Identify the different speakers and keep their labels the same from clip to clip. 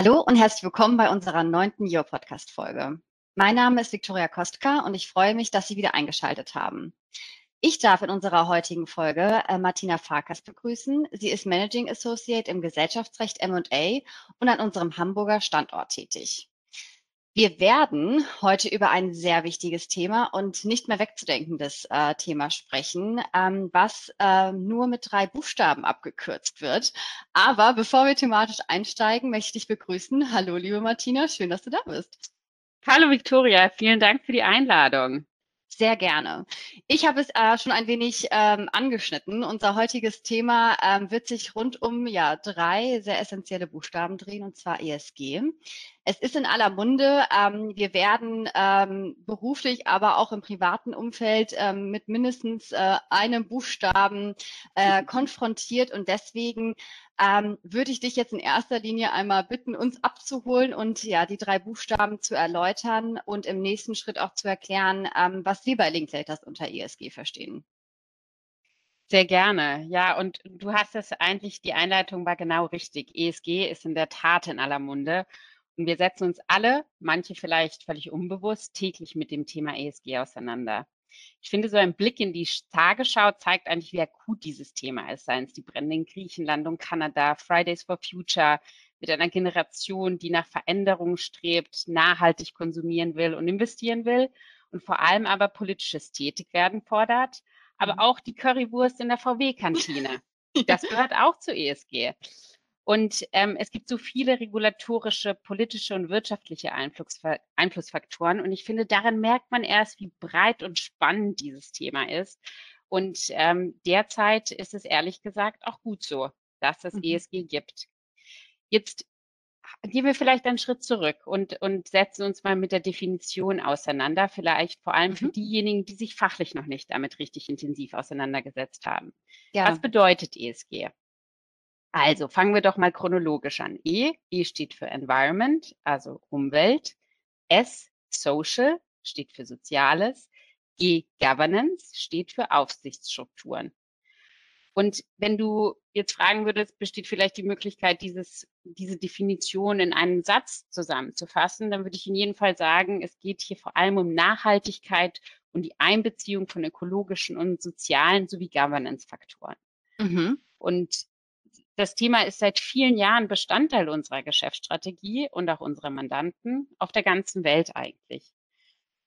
Speaker 1: Hallo und herzlich willkommen bei unserer neunten Yo-Podcast-Folge. Mein Name ist Viktoria Kostka und ich freue mich, dass Sie wieder eingeschaltet haben. Ich darf in unserer heutigen Folge äh, Martina Farkas begrüßen. Sie ist Managing Associate im Gesellschaftsrecht M&A und an unserem Hamburger Standort tätig. Wir werden heute über ein sehr wichtiges Thema und nicht mehr wegzudenkendes äh, Thema sprechen, ähm, was äh, nur mit drei Buchstaben abgekürzt wird. Aber bevor wir thematisch einsteigen, möchte ich dich begrüßen. Hallo, liebe Martina, schön, dass du da bist.
Speaker 2: Hallo, Victoria, vielen Dank für die Einladung.
Speaker 1: Sehr gerne. Ich habe es äh, schon ein wenig ähm, angeschnitten. Unser heutiges Thema ähm, wird sich rund um ja, drei sehr essentielle Buchstaben drehen, und zwar ESG. Es ist in aller Munde. Ähm, wir werden ähm, beruflich, aber auch im privaten Umfeld ähm, mit mindestens äh, einem Buchstaben äh, konfrontiert und deswegen ähm, würde ich dich jetzt in erster Linie einmal bitten, uns abzuholen und ja die drei Buchstaben zu erläutern und im nächsten Schritt auch zu erklären, ähm, was wir bei Linklaters unter ESG verstehen.
Speaker 2: Sehr gerne. Ja, und du hast es eigentlich, die Einleitung war genau richtig. ESG ist in der Tat in aller Munde. Und wir setzen uns alle, manche vielleicht völlig unbewusst, täglich mit dem Thema ESG auseinander. Ich finde, so ein Blick in die Tagesschau zeigt eigentlich, wie akut dieses Thema ist. Seien es die Brände in Griechenland und Kanada, Fridays for Future, mit einer Generation, die nach Veränderung strebt, nachhaltig konsumieren will und investieren will und vor allem aber politisches Tätigwerden fordert, aber mhm. auch die Currywurst in der VW-Kantine. Das gehört auch zu ESG. Und ähm, es gibt so viele regulatorische, politische und wirtschaftliche Einflussfa Einflussfaktoren. Und ich finde, daran merkt man erst, wie breit und spannend dieses Thema ist. Und ähm, derzeit ist es ehrlich gesagt auch gut so, dass es mhm. ESG gibt. Jetzt gehen wir vielleicht einen Schritt zurück und, und setzen uns mal mit der Definition auseinander, vielleicht vor allem mhm. für diejenigen, die sich fachlich noch nicht damit richtig intensiv auseinandergesetzt haben. Ja. Was bedeutet ESG? Also fangen wir doch mal chronologisch an. E, E steht für Environment, also Umwelt. S, Social, steht für Soziales. G, Governance, steht für Aufsichtsstrukturen. Und wenn du jetzt fragen würdest, besteht vielleicht die Möglichkeit, dieses, diese Definition in einen Satz zusammenzufassen, dann würde ich in jedem Fall sagen, es geht hier vor allem um Nachhaltigkeit und die Einbeziehung von ökologischen und sozialen sowie Governance-Faktoren. Mhm. Und das Thema ist seit vielen Jahren Bestandteil unserer Geschäftsstrategie und auch unserer Mandanten auf der ganzen Welt eigentlich.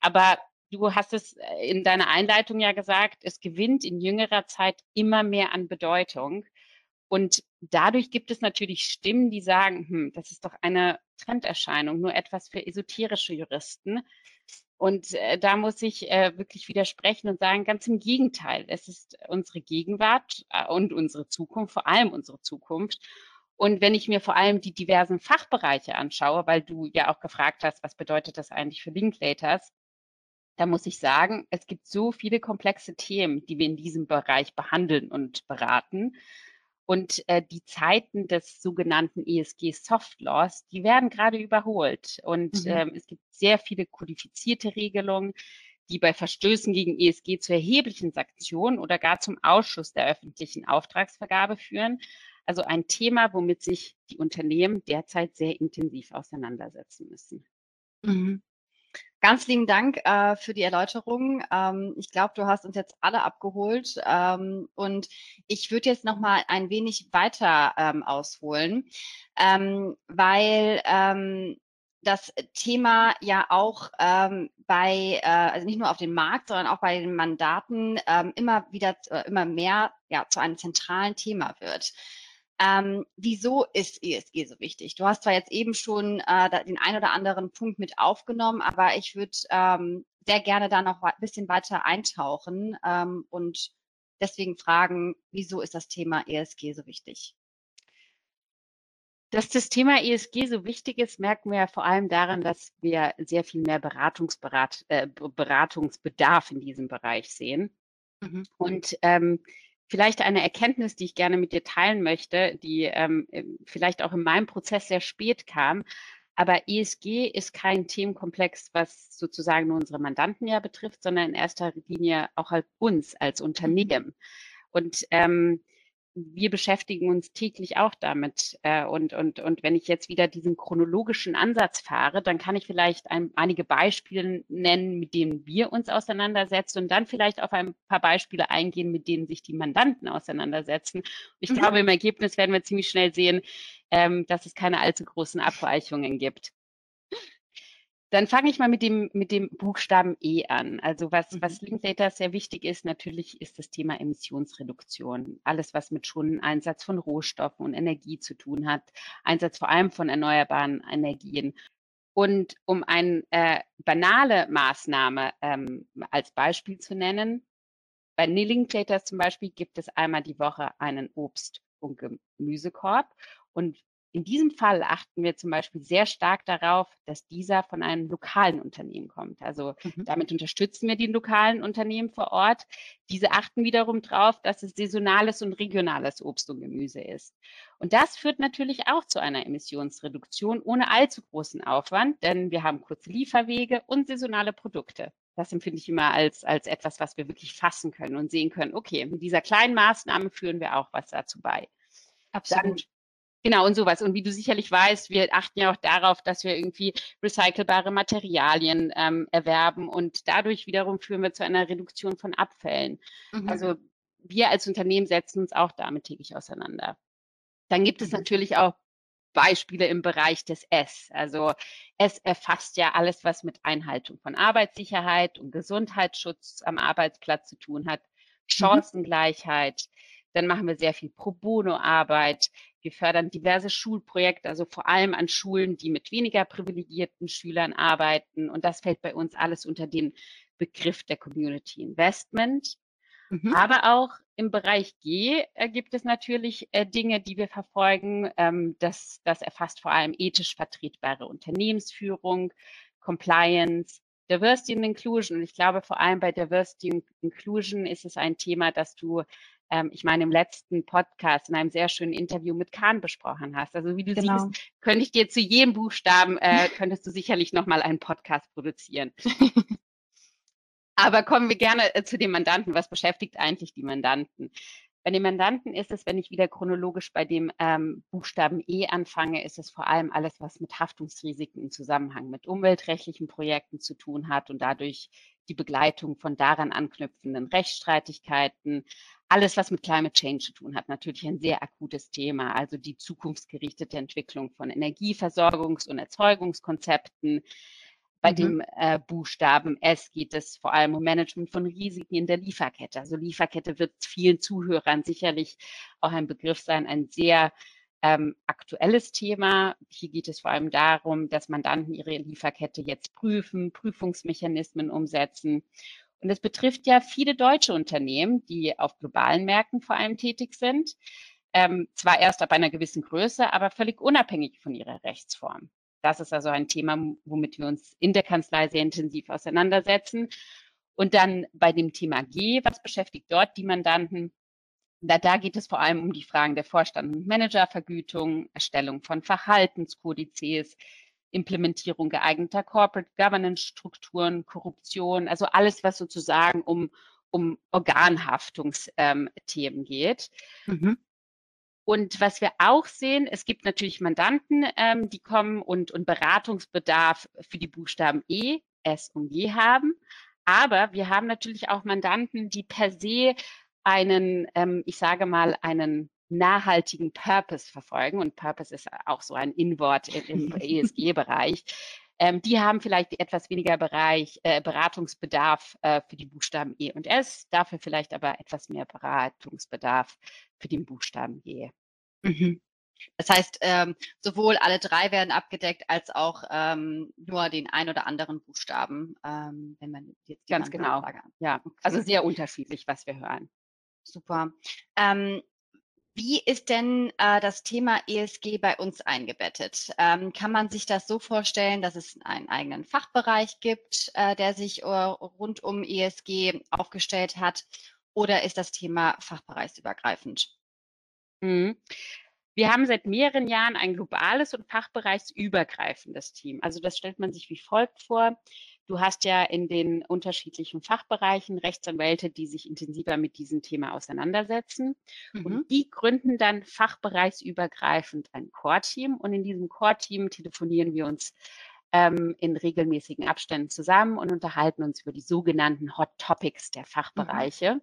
Speaker 2: Aber du hast es äh, in deiner Einleitung ja gesagt, es gewinnt in jüngerer Zeit immer mehr an Bedeutung. Und dadurch gibt es natürlich Stimmen, die sagen, hm, das ist doch eine Trenderscheinung, nur etwas für esoterische Juristen. Und äh, da muss ich äh, wirklich widersprechen und sagen, ganz im Gegenteil, es ist unsere Gegenwart äh, und unsere Zukunft, vor allem unsere Zukunft. Und wenn ich mir vor allem die diversen Fachbereiche anschaue, weil du ja auch gefragt hast, was bedeutet das eigentlich für Linklaters, da muss ich sagen, es gibt so viele komplexe Themen, die wir in diesem Bereich behandeln und beraten. Und äh, die Zeiten des sogenannten ESG Soft Laws, die werden gerade überholt. Und mhm. ähm, es gibt sehr viele kodifizierte Regelungen, die bei Verstößen gegen ESG zu erheblichen Sanktionen oder gar zum Ausschuss der öffentlichen Auftragsvergabe führen. Also ein Thema, womit sich die Unternehmen derzeit sehr intensiv auseinandersetzen müssen.
Speaker 1: Mhm. Ganz lieben Dank äh, für die Erläuterung. Ähm, ich glaube, du hast uns jetzt alle abgeholt. Ähm, und ich würde jetzt noch mal ein wenig weiter ähm, ausholen, ähm, weil ähm, das Thema ja auch ähm, bei, äh, also nicht nur auf dem Markt, sondern auch bei den Mandaten immer wieder, äh, immer mehr ja, zu einem zentralen Thema wird. Ähm, wieso ist ESG so wichtig? Du hast zwar jetzt eben schon äh, den ein oder anderen Punkt mit aufgenommen, aber ich würde ähm, sehr gerne da noch ein bisschen weiter eintauchen ähm, und deswegen fragen, wieso ist das Thema ESG so wichtig?
Speaker 2: Dass das Thema ESG so wichtig ist, merken wir ja vor allem daran, dass wir sehr viel mehr Beratungsberat, äh, Beratungsbedarf in diesem Bereich sehen. Mhm. Und ähm, Vielleicht eine Erkenntnis, die ich gerne mit dir teilen möchte, die ähm, vielleicht auch in meinem Prozess sehr spät kam. Aber ESG ist kein Themenkomplex, was sozusagen nur unsere Mandanten ja betrifft, sondern in erster Linie auch halt uns als Unternehmen. Und ähm, wir beschäftigen uns täglich auch damit. Äh, und, und, und wenn ich jetzt wieder diesen chronologischen Ansatz fahre, dann kann ich vielleicht ein, einige Beispiele nennen, mit denen wir uns auseinandersetzen und dann vielleicht auf ein paar Beispiele eingehen, mit denen sich die Mandanten auseinandersetzen. Ich mhm. glaube, im Ergebnis werden wir ziemlich schnell sehen, ähm, dass es keine allzu großen Abweichungen gibt. Dann fange ich mal mit dem, mit dem Buchstaben E an. Also was, mhm. was Linkdata sehr wichtig ist, natürlich ist das Thema Emissionsreduktion. Alles, was mit schon Einsatz von Rohstoffen und Energie zu tun hat, Einsatz vor allem von erneuerbaren Energien. Und um eine äh, banale Maßnahme ähm, als Beispiel zu nennen, bei Linklaters zum Beispiel gibt es einmal die Woche einen Obst- und Gemüsekorb. Und in diesem Fall achten wir zum Beispiel sehr stark darauf, dass dieser von einem lokalen Unternehmen kommt. Also mhm. damit unterstützen wir die lokalen Unternehmen vor Ort. Diese achten wiederum darauf, dass es saisonales und regionales Obst und Gemüse ist. Und das führt natürlich auch zu einer Emissionsreduktion ohne allzu großen Aufwand, denn wir haben kurze Lieferwege und saisonale Produkte. Das empfinde ich immer als, als etwas, was wir wirklich fassen können und sehen können, okay, mit dieser kleinen Maßnahme führen wir auch was dazu bei. Absolut. Genau, und sowas. Und wie du sicherlich weißt, wir achten ja auch darauf, dass wir irgendwie recycelbare Materialien ähm, erwerben und dadurch wiederum führen wir zu einer Reduktion von Abfällen. Mhm. Also wir als Unternehmen setzen uns auch damit täglich auseinander. Dann gibt es mhm. natürlich auch Beispiele im Bereich des S. Also es erfasst ja alles, was mit Einhaltung von Arbeitssicherheit und Gesundheitsschutz am Arbeitsplatz zu tun hat, mhm. Chancengleichheit. Dann machen wir sehr viel Pro Bono-Arbeit. Wir fördern diverse Schulprojekte, also vor allem an Schulen, die mit weniger privilegierten Schülern arbeiten. Und das fällt bei uns alles unter den Begriff der Community Investment. Mhm. Aber auch im Bereich G äh, gibt es natürlich äh, Dinge, die wir verfolgen. Ähm, das, das erfasst vor allem ethisch vertretbare Unternehmensführung, Compliance, Diversity and Inclusion. Und ich glaube, vor allem bei Diversity and Inclusion ist es ein Thema, das du ähm, ich meine, im letzten Podcast in einem sehr schönen Interview mit Kahn besprochen hast. Also wie du genau. siehst, könnte ich dir zu jedem Buchstaben, äh, könntest du sicherlich nochmal einen Podcast produzieren. Aber kommen wir gerne äh, zu den Mandanten. Was beschäftigt eigentlich die Mandanten? Bei den Mandanten ist es, wenn ich wieder chronologisch bei dem ähm, Buchstaben E anfange, ist es vor allem alles, was mit Haftungsrisiken im Zusammenhang mit umweltrechtlichen Projekten zu tun hat und dadurch die Begleitung von daran anknüpfenden Rechtsstreitigkeiten, alles, was mit Climate Change zu tun hat, natürlich ein sehr akutes Thema. Also die zukunftsgerichtete Entwicklung von Energieversorgungs- und Erzeugungskonzepten. Bei mhm. dem äh, Buchstaben S geht es vor allem um Management von Risiken in der Lieferkette. Also Lieferkette wird vielen Zuhörern sicherlich auch ein Begriff sein, ein sehr ähm, aktuelles Thema. Hier geht es vor allem darum, dass Mandanten ihre Lieferkette jetzt prüfen, Prüfungsmechanismen umsetzen und es betrifft ja viele deutsche Unternehmen, die auf globalen Märkten vor allem tätig sind. Ähm, zwar erst ab einer gewissen Größe, aber völlig unabhängig von ihrer Rechtsform. Das ist also ein Thema, womit wir uns in der Kanzlei sehr intensiv auseinandersetzen. Und dann bei dem Thema G, was beschäftigt dort die Mandanten? Da, da geht es vor allem um die Fragen der Vorstand- und Managervergütung, Erstellung von Verhaltenskodizes, Implementierung geeigneter Corporate Governance Strukturen, Korruption, also alles, was sozusagen um, um Organhaftungsthemen ähm, geht. Mhm. Und was wir auch sehen, es gibt natürlich Mandanten, ähm, die kommen und, und Beratungsbedarf für die Buchstaben E, S und G haben. Aber wir haben natürlich auch Mandanten, die per se einen, ähm, ich sage mal, einen nachhaltigen Purpose verfolgen, und Purpose ist auch so ein Inwort im ESG-Bereich, ähm, die haben vielleicht etwas weniger Bereich, äh, Beratungsbedarf äh, für die Buchstaben E und S, dafür vielleicht aber etwas mehr Beratungsbedarf für den Buchstaben G.
Speaker 1: Mhm. Das heißt, ähm, sowohl alle drei werden abgedeckt, als auch ähm, nur den ein oder anderen Buchstaben, ähm,
Speaker 2: wenn man jetzt ganz genau, ja, okay. also sehr unterschiedlich, was wir hören.
Speaker 1: Super. Ähm, wie ist denn äh, das Thema ESG bei uns eingebettet? Ähm, kann man sich das so vorstellen, dass es einen eigenen Fachbereich gibt, äh, der sich äh, rund um ESG aufgestellt hat? Oder ist das Thema fachbereichsübergreifend?
Speaker 2: Mhm. Wir haben seit mehreren Jahren ein globales und fachbereichsübergreifendes Team. Also das stellt man sich wie folgt vor. Du hast ja in den unterschiedlichen Fachbereichen Rechtsanwälte, die sich intensiver mit diesem Thema auseinandersetzen. Mhm. Und die gründen dann fachbereichsübergreifend ein Core-Team. Und in diesem Core-Team telefonieren wir uns ähm, in regelmäßigen Abständen zusammen und unterhalten uns über die sogenannten Hot Topics der mhm. Fachbereiche. Mhm.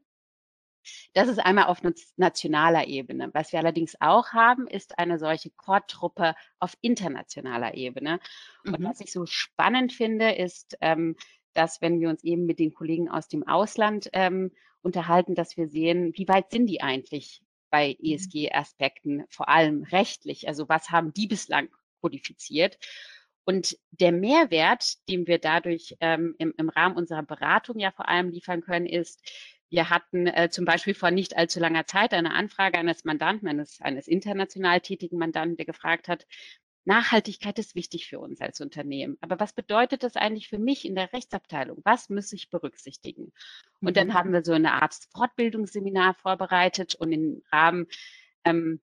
Speaker 2: Das ist einmal auf nationaler Ebene. Was wir allerdings auch haben, ist eine solche Core-Truppe auf internationaler Ebene. Und mhm. was ich so spannend finde, ist, ähm, dass wenn wir uns eben mit den Kollegen aus dem Ausland ähm, unterhalten, dass wir sehen, wie weit sind die eigentlich bei mhm. ESG-Aspekten, vor allem rechtlich? Also was haben die bislang kodifiziert? Und der Mehrwert, den wir dadurch ähm, im, im Rahmen unserer Beratung ja vor allem liefern können, ist, wir hatten äh, zum Beispiel vor nicht allzu langer Zeit eine Anfrage eines Mandanten, eines, eines international tätigen Mandanten, der gefragt hat, Nachhaltigkeit ist wichtig für uns als Unternehmen. Aber was bedeutet das eigentlich für mich in der Rechtsabteilung? Was muss ich berücksichtigen? Und mhm. dann haben wir so eine Art Fortbildungsseminar vorbereitet und im Rahmen ähm,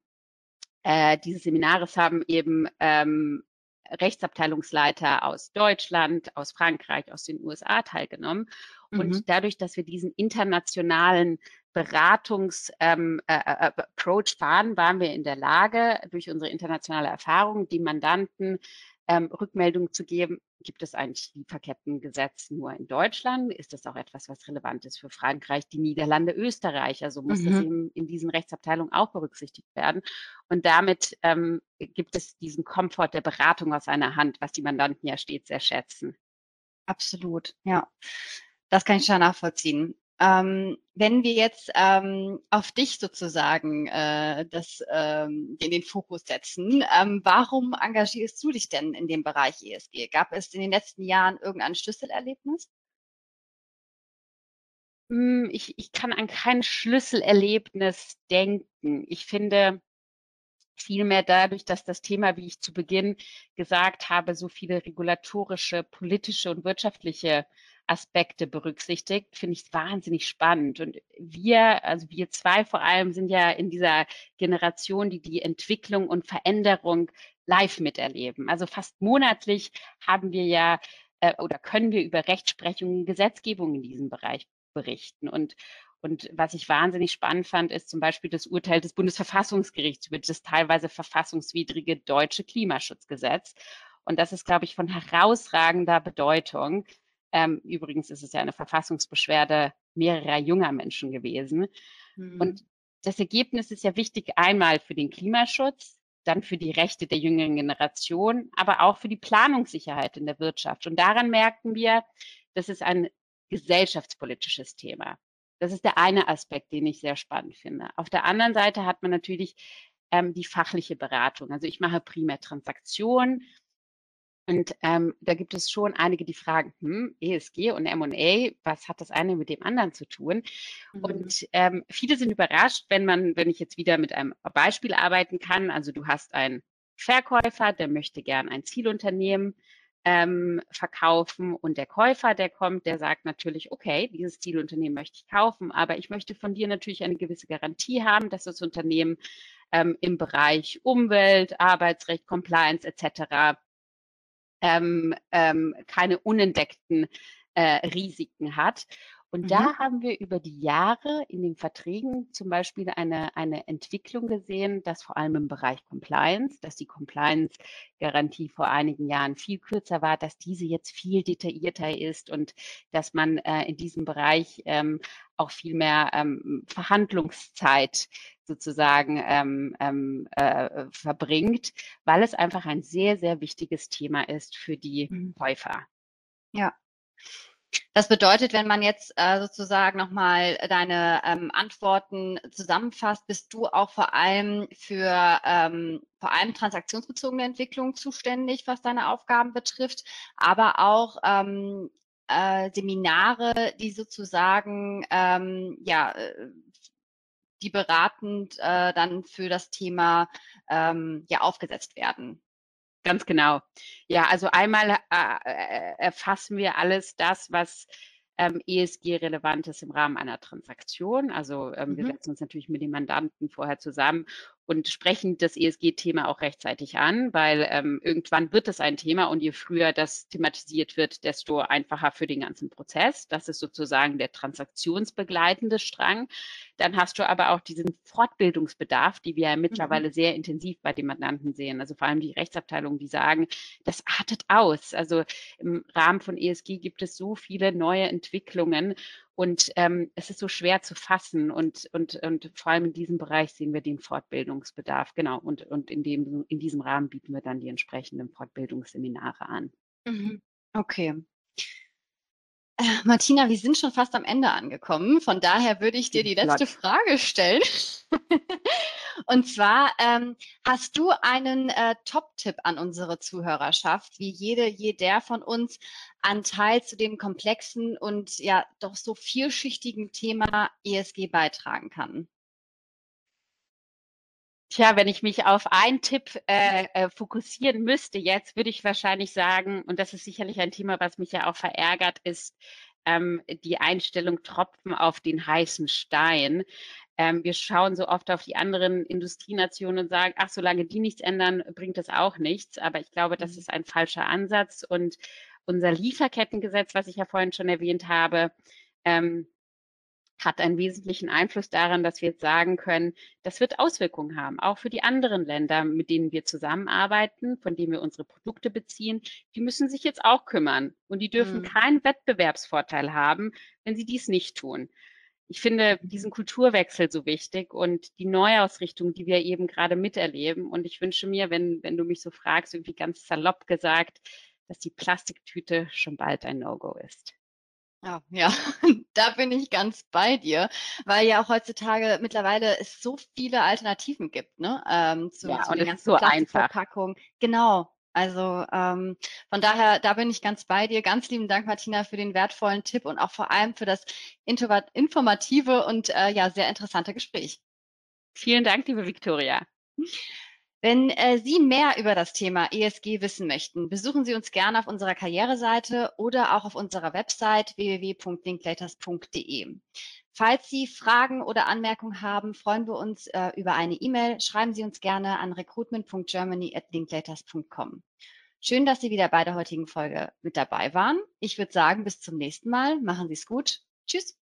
Speaker 2: äh, dieses Seminares haben eben ähm, Rechtsabteilungsleiter aus Deutschland, aus Frankreich, aus den USA teilgenommen. Und mhm. dadurch, dass wir diesen internationalen Beratungs-Approach ähm, äh, äh, äh fahren, waren wir in der Lage, durch unsere internationale Erfahrung, die Mandanten ähm, Rückmeldung zu geben, gibt es eigentlich Lieferkettengesetz nur in Deutschland? Ist das auch etwas, was relevant ist für Frankreich, die Niederlande, Österreich? Also muss mhm. das eben in diesen Rechtsabteilungen auch berücksichtigt werden. Und damit ähm, gibt es diesen Komfort der Beratung aus einer Hand, was die Mandanten ja stets sehr schätzen.
Speaker 1: Absolut, ja. Das kann ich schon nachvollziehen. Ähm, wenn wir jetzt ähm, auf dich sozusagen äh, das, ähm, in den Fokus setzen, ähm, warum engagierst du dich denn in dem Bereich ESG? Gab es in den letzten Jahren irgendein Schlüsselerlebnis?
Speaker 2: Hm, ich, ich kann an kein Schlüsselerlebnis denken. Ich finde vielmehr dadurch, dass das Thema, wie ich zu Beginn gesagt habe, so viele regulatorische, politische und wirtschaftliche Aspekte berücksichtigt, finde ich wahnsinnig spannend. Und wir, also wir zwei vor allem, sind ja in dieser Generation, die die Entwicklung und Veränderung live miterleben. Also fast monatlich haben wir ja äh, oder können wir über Rechtsprechung und Gesetzgebung in diesem Bereich berichten. Und, und was ich wahnsinnig spannend fand, ist zum Beispiel das Urteil des Bundesverfassungsgerichts über das teilweise verfassungswidrige deutsche Klimaschutzgesetz. Und das ist, glaube ich, von herausragender Bedeutung, ähm, übrigens ist es ja eine Verfassungsbeschwerde mehrerer junger Menschen gewesen. Mhm. Und das Ergebnis ist ja wichtig einmal für den Klimaschutz, dann für die Rechte der jüngeren Generation, aber auch für die Planungssicherheit in der Wirtschaft. Und daran merken wir, das ist ein gesellschaftspolitisches Thema. Das ist der eine Aspekt, den ich sehr spannend finde. Auf der anderen Seite hat man natürlich ähm, die fachliche Beratung. Also ich mache primär Transaktionen, und ähm, da gibt es schon einige, die fragen, hm, ESG und M&A, was hat das eine mit dem anderen zu tun? Mhm. Und ähm, viele sind überrascht, wenn man, wenn ich jetzt wieder mit einem Beispiel arbeiten kann. Also du hast einen Verkäufer, der möchte gern ein Zielunternehmen ähm, verkaufen und der Käufer, der kommt, der sagt natürlich, okay, dieses Zielunternehmen möchte ich kaufen, aber ich möchte von dir natürlich eine gewisse Garantie haben, dass das Unternehmen ähm, im Bereich Umwelt, Arbeitsrecht, Compliance etc ähm, ähm, keine unentdeckten äh, Risiken hat. Und mhm. da haben wir über die Jahre in den Verträgen zum Beispiel eine, eine Entwicklung gesehen, dass vor allem im Bereich Compliance, dass die Compliance-Garantie vor einigen Jahren viel kürzer war, dass diese jetzt viel detaillierter ist und dass man äh, in diesem Bereich ähm, auch viel mehr ähm, Verhandlungszeit sozusagen ähm, ähm, äh, verbringt, weil es einfach ein sehr, sehr wichtiges Thema ist für die mhm. Käufer.
Speaker 1: Ja, das bedeutet, wenn man jetzt äh, sozusagen nochmal deine ähm, Antworten zusammenfasst, bist du auch vor allem für ähm, vor allem transaktionsbezogene Entwicklung zuständig, was deine Aufgaben betrifft, aber auch ähm, äh, Seminare, die sozusagen ähm, ja äh, die beratend äh, dann für das Thema ähm, ja aufgesetzt werden.
Speaker 2: Ganz genau. Ja, also einmal äh, äh, erfassen wir alles das, was ähm, ESG-relevant ist im Rahmen einer Transaktion. Also ähm, mhm. wir setzen uns natürlich mit dem Mandanten vorher zusammen und sprechen das ESG-Thema auch rechtzeitig an, weil ähm, irgendwann wird es ein Thema und je früher das thematisiert wird, desto einfacher für den ganzen Prozess. Das ist sozusagen der transaktionsbegleitende Strang. Dann hast du aber auch diesen Fortbildungsbedarf, die wir ja mhm. mittlerweile mhm. sehr intensiv bei den Mandanten sehen. Also vor allem die Rechtsabteilungen, die sagen, das artet aus. Also im Rahmen von ESG gibt es so viele neue Entwicklungen und ähm, es ist so schwer zu fassen und, und, und vor allem in diesem Bereich sehen wir den Fortbildungsbedarf. Genau. Und, und in, dem, in diesem Rahmen bieten wir dann die entsprechenden Fortbildungsseminare an.
Speaker 1: Mhm. Okay. Äh, Martina, wir sind schon fast am Ende angekommen. Von daher würde ich dir die letzte Frage stellen. Und zwar ähm, hast du einen äh, Top-Tipp an unsere Zuhörerschaft, wie jede, jeder von uns einen Teil zu dem komplexen und ja doch so vielschichtigen Thema ESG beitragen kann?
Speaker 2: Tja, wenn ich mich auf einen Tipp äh, äh, fokussieren müsste jetzt, würde ich wahrscheinlich sagen, und das ist sicherlich ein Thema, was mich ja auch verärgert, ist ähm, die Einstellung Tropfen auf den heißen Stein. Ähm, wir schauen so oft auf die anderen Industrienationen und sagen, ach, solange die nichts ändern, bringt das auch nichts. Aber ich glaube, das mhm. ist ein falscher Ansatz. Und unser Lieferkettengesetz, was ich ja vorhin schon erwähnt habe, ähm, hat einen wesentlichen Einfluss daran, dass wir jetzt sagen können, das wird Auswirkungen haben, auch für die anderen Länder, mit denen wir zusammenarbeiten, von denen wir unsere Produkte beziehen. Die müssen sich jetzt auch kümmern und die dürfen mhm. keinen Wettbewerbsvorteil haben, wenn sie dies nicht tun. Ich finde diesen Kulturwechsel so wichtig und die Neuausrichtung, die wir eben gerade miterleben. Und ich wünsche mir, wenn, wenn du mich so fragst, irgendwie ganz salopp gesagt, dass die Plastiktüte schon bald ein No-Go ist.
Speaker 1: Ja, ja, da bin ich ganz bei dir, weil ja auch heutzutage mittlerweile es so viele Alternativen gibt, ne? Ähm, zu,
Speaker 2: ja,
Speaker 1: zu
Speaker 2: und den ganzen so Plastikverpackungen.
Speaker 1: Genau. Also ähm, von daher, da bin ich ganz bei dir. Ganz lieben Dank, Martina, für den wertvollen Tipp und auch vor allem für das informative und äh, ja sehr interessante Gespräch.
Speaker 2: Vielen Dank, liebe Viktoria.
Speaker 1: Wenn äh, Sie mehr über das Thema ESG wissen möchten, besuchen Sie uns gerne auf unserer Karriereseite oder auch auf unserer Website www.linklaters.de. Falls Sie Fragen oder Anmerkungen haben, freuen wir uns äh, über eine E-Mail. Schreiben Sie uns gerne an recruitment.germany@linklaters.com. Schön, dass Sie wieder bei der heutigen Folge mit dabei waren. Ich würde sagen, bis zum nächsten Mal. Machen Sie es gut. Tschüss.